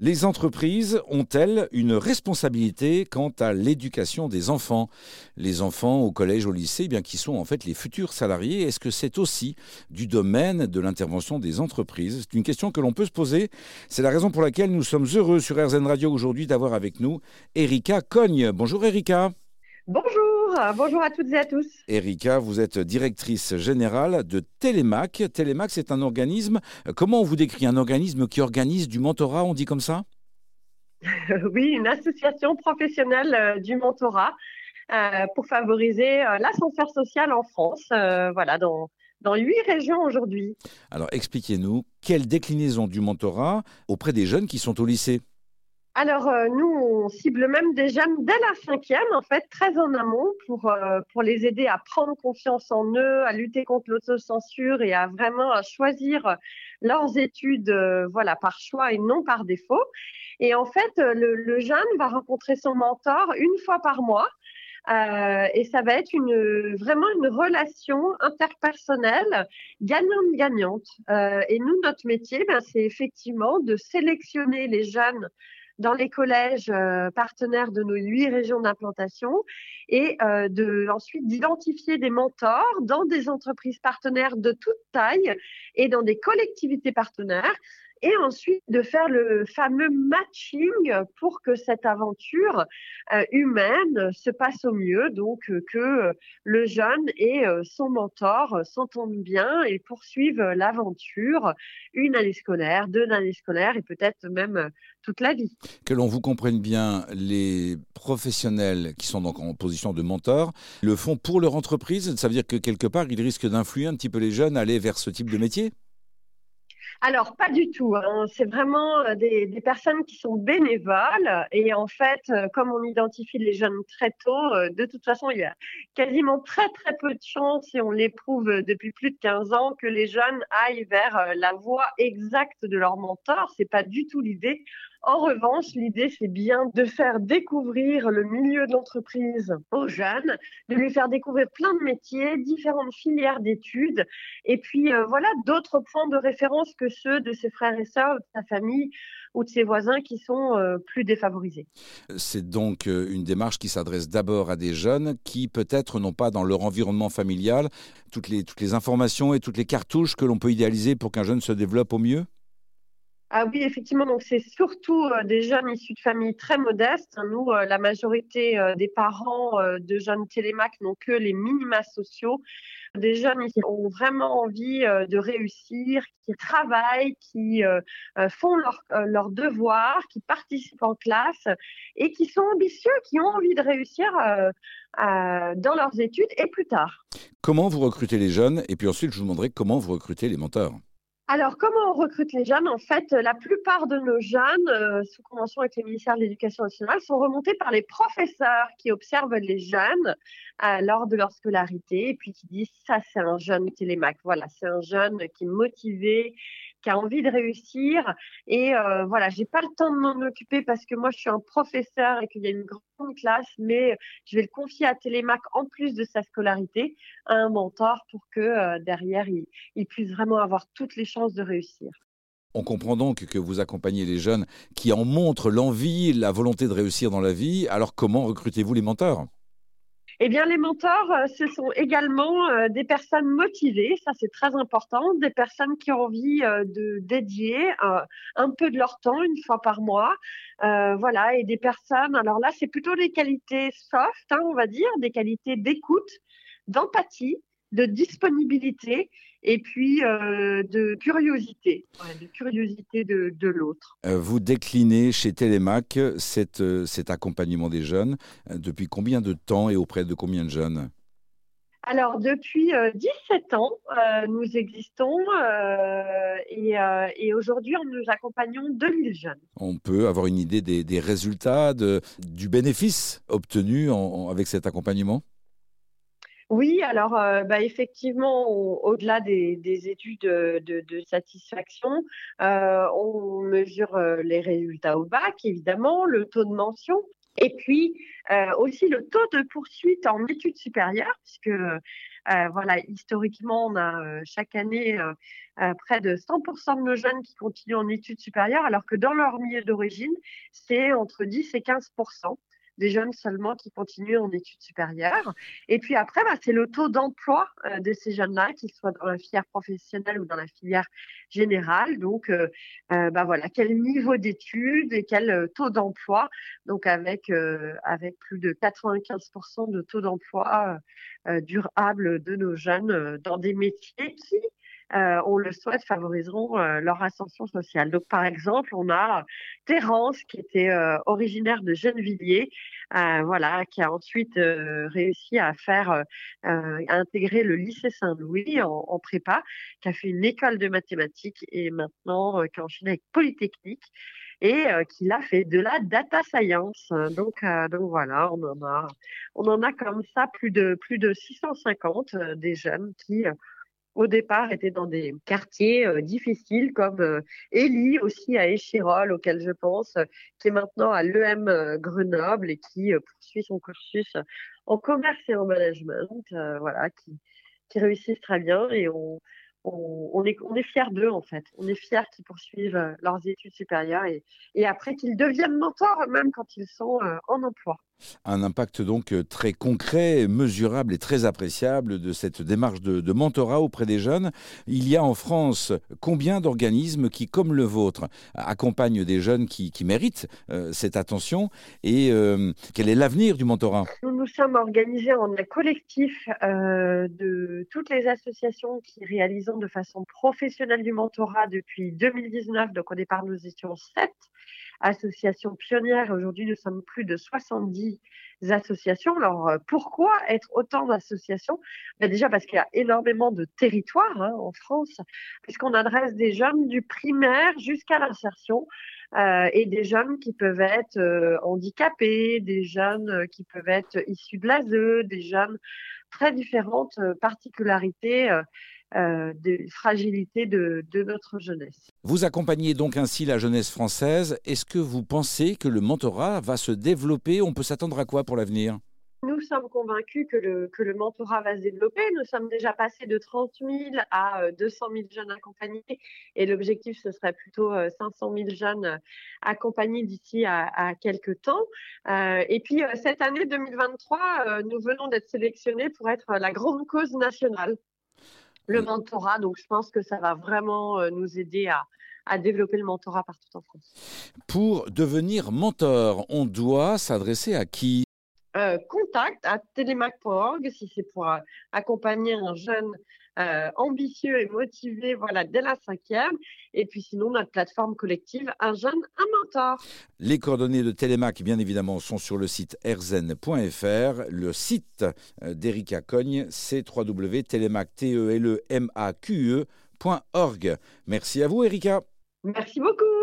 Les entreprises ont-elles une responsabilité quant à l'éducation des enfants? Les enfants au collège, au lycée, eh bien qui sont en fait les futurs salariés, est-ce que c'est aussi du domaine de l'intervention des entreprises? C'est une question que l'on peut se poser. C'est la raison pour laquelle nous sommes heureux sur RZN Radio aujourd'hui d'avoir avec nous Erika Cogne. Bonjour Erika. Bonjour, bonjour à toutes et à tous. Erika, vous êtes directrice générale de Télémac. Télémac, c'est un organisme, comment on vous décrit Un organisme qui organise du mentorat, on dit comme ça? Oui, une association professionnelle euh, du mentorat euh, pour favoriser euh, l'ascenseur social en France, voilà, dans, dans huit régions aujourd'hui. Alors expliquez-nous, quelle déclinaison du mentorat auprès des jeunes qui sont au lycée? Alors, euh, nous, on cible même des jeunes dès la cinquième, en fait, très en amont, pour, euh, pour les aider à prendre confiance en eux, à lutter contre l'autocensure et à vraiment choisir leurs études euh, voilà, par choix et non par défaut. Et en fait, le, jeune va rencontrer son mentor une fois par mois. et ça va être une, vraiment une relation interpersonnelle gagnante-gagnante. et nous, notre métier, ben, c'est effectivement de sélectionner les jeunes dans les collèges euh, partenaires de nos huit régions d'implantation et euh, de, ensuite d'identifier des mentors dans des entreprises partenaires de toute taille et dans des collectivités partenaires et ensuite de faire le fameux matching pour que cette aventure euh, humaine se passe au mieux, donc euh, que le jeune et euh, son mentor s'entendent bien et poursuivent l'aventure une année scolaire, deux années scolaires et peut-être même toute la vie. Que l'on vous comprenne bien, les professionnels qui sont donc en position de mentor le font pour leur entreprise, ça veut dire que quelque part ils risquent d'influer un petit peu les jeunes à aller vers ce type de métier? Alors, pas du tout. Hein. C'est vraiment euh, des, personnes qui sont bénévoles. Et en fait, euh, comme on identifie les jeunes très tôt, euh, de toute façon, il y a quasiment très, très peu de chances, et on l'éprouve depuis plus de 15 ans, que les jeunes aillent vers la voie exacte de leur mentor. C'est pas du tout l'idée. En revanche, l'idée, c'est bien de faire découvrir le milieu de l'entreprise aux jeunes, de lui faire découvrir plein de métiers, différentes filières d'études, et puis euh, voilà d'autres points de référence que ceux de ses frères et sœurs, de sa famille ou de ses voisins qui sont euh, plus défavorisés. C'est donc euh, une démarche qui s'adresse d'abord à des jeunes qui peut-être n'ont pas dans leur environnement familial toutes les, toutes les informations et toutes les cartouches que l'on peut idéaliser pour qu'un jeune se développe au mieux? Ah oui, effectivement, donc c'est surtout euh, des jeunes issus de familles très modestes. Nous, euh, la majorité euh, des parents de jeunes télémac n'ont que les minima sociaux. Des jeunes qui ont vraiment envie de réussir, qui travaillent, qui font leurs leur devoirs, qui participent en classe et qui sont ambitieux, qui ont envie de réussir dans leurs études et plus tard. Comment vous recrutez les jeunes? Et puis ensuite, je vous demanderai comment vous recrutez les mentors. Alors, comment on recrute les jeunes? En fait, la plupart de nos jeunes, euh, sous convention avec le ministère de l'Éducation nationale, sont remontés par les professeurs qui observent les jeunes euh, lors de leur scolarité et puis qui disent ça, c'est un jeune télémac. Voilà, c'est un jeune qui est motivé, qui a envie de réussir. Et euh, voilà, j'ai pas le temps de m'en occuper parce que moi, je suis un professeur et qu'il y a une grande classe, mais je vais le confier à Télémac en plus de sa scolarité, à un mentor pour que euh, derrière, il, il puisse vraiment avoir toutes les chances de réussir. On comprend donc que vous accompagnez les jeunes qui en montrent l'envie, la volonté de réussir dans la vie. Alors comment recrutez-vous les mentors? Eh bien, les mentors, euh, ce sont également euh, des personnes motivées, ça c'est très important, des personnes qui ont envie euh, de dédier un peu de leur temps une fois par mois, voilà, et des personnes. Alors là, c'est plutôt des qualités soft, hein, on va dire, des qualités d'écoute, d'empathie, de disponibilité et puis euh, de curiosité, de curiosité de, de l'autre. Euh, vous déclinez chez Télémac cet, euh, cet accompagnement des jeunes depuis combien de temps et auprès de combien de jeunes? Alors, depuis 17 ans, nous existons et, et aujourd'hui, nous accompagnons 2000 jeunes. On peut avoir une idée des, des résultats, de, du bénéfice obtenu avec cet accompagnement? Oui, alors euh, bah, effectivement, au-delà des, études de, satisfaction, euh, on mesure euh, les résultats au bac, évidemment, le taux de mention. Et puis aussi le taux de poursuite en études supérieures, puisque voilà, historiquement, on a chaque année près de 100% de nos jeunes qui continuent en études supérieures, alors que dans leur milieu d'origine, c'est entre 10 et 15% des jeunes seulement qui continuent en études supérieures. Et puis après, bah, c'est le taux d'emploi euh, de ces jeunes-là, qu'ils soient dans la filière professionnelle ou dans la filière générale. Donc, euh, euh, bah, voilà, quel niveau d'études et quel taux d'emploi. Donc, avec, avec plus de 95% de taux d'emploi durable de nos jeunes dans des métiers qui euh, on le souhaite, favoriseront euh, leur ascension sociale. Donc, par exemple, on a Terence, qui était euh, originaire de Gennevilliers, voilà, qui a ensuite réussi à faire, intégrer le lycée Saint-Louis en, prépa, qui a fait une école de mathématiques et maintenant qui a enchaîné avec Polytechnique et qui l'a fait de la data science. Donc, donc voilà, on en a, on en a comme ça plus de plus de 650 des jeunes qui au départ étaient dans des quartiers euh, difficiles comme euh, aussi à Échirol auquel je pense, euh, qui est maintenant à l'EM Grenoble et qui poursuit son cursus en commerce et en management, voilà, qui, réussissent très bien et on, est, fiers d'eux en fait. On est fiers qu'ils poursuivent leurs études supérieures et après qu'ils deviennent mentors même quand ils sont en emploi. Un impact donc euh, très concret, mesurable et très appréciable de cette démarche de, mentorat auprès des jeunes. Il y a en France combien d'organismes qui, comme le vôtre, accompagnent des jeunes qui, méritent euh, cette attention et euh, quel est l'avenir du mentorat? Nous nous sommes organisés en un collectif de toutes les associations qui réalisent de façon professionnelle du mentorat depuis 2019. Donc au départ, nous étions sept associations pionnières. Aujourd'hui, nous sommes plus de 70 associations. Alors, euh, pourquoi être autant d'associations? Ben Déjà parce qu'il y a énormément de territoires hein, en France, puisqu'on adresse des jeunes du primaire jusqu'à l'insertion. Euh, et des jeunes qui peuvent être euh, handicapés, des jeunes qui peuvent être issus de l'ASE, des jeunes très différentes particularités euh, des fragilités de, de, notre jeunesse. Vous accompagnez donc ainsi la jeunesse française. Est-ce que vous pensez que le mentorat va se développer? On peut s'attendre à quoi pour l'avenir? Nous sommes convaincus que le, que le mentorat va se développer. Nous sommes déjà passés de 30 000 à 200 euh, 000 jeunes accompagnés et l'objectif, ce serait plutôt 500 euh, 000 jeunes accompagnés d'ici à, à, quelques temps. Euh, et puis, cette année 2023, nous venons d'être sélectionnés pour être la grande cause nationale le mentorat. Donc, je pense que ça va vraiment euh, nous aider à, développer le mentorat partout en France. Pour devenir mentor, on doit s'adresser à qui? Euh, Contact à telemac.org si c'est pour euh, accompagner un jeune euh, ambitieux et motivé, voilà, dès la cinquième. Et puis sinon, notre plateforme collective, un jeune, un mentor. Les coordonnées de Télémac, bien évidemment, sont sur le site erzen.fr. Le site euh, d'Erika Cogne, c'est www.telemac.org. Merci à vous, Erika. Merci beaucoup.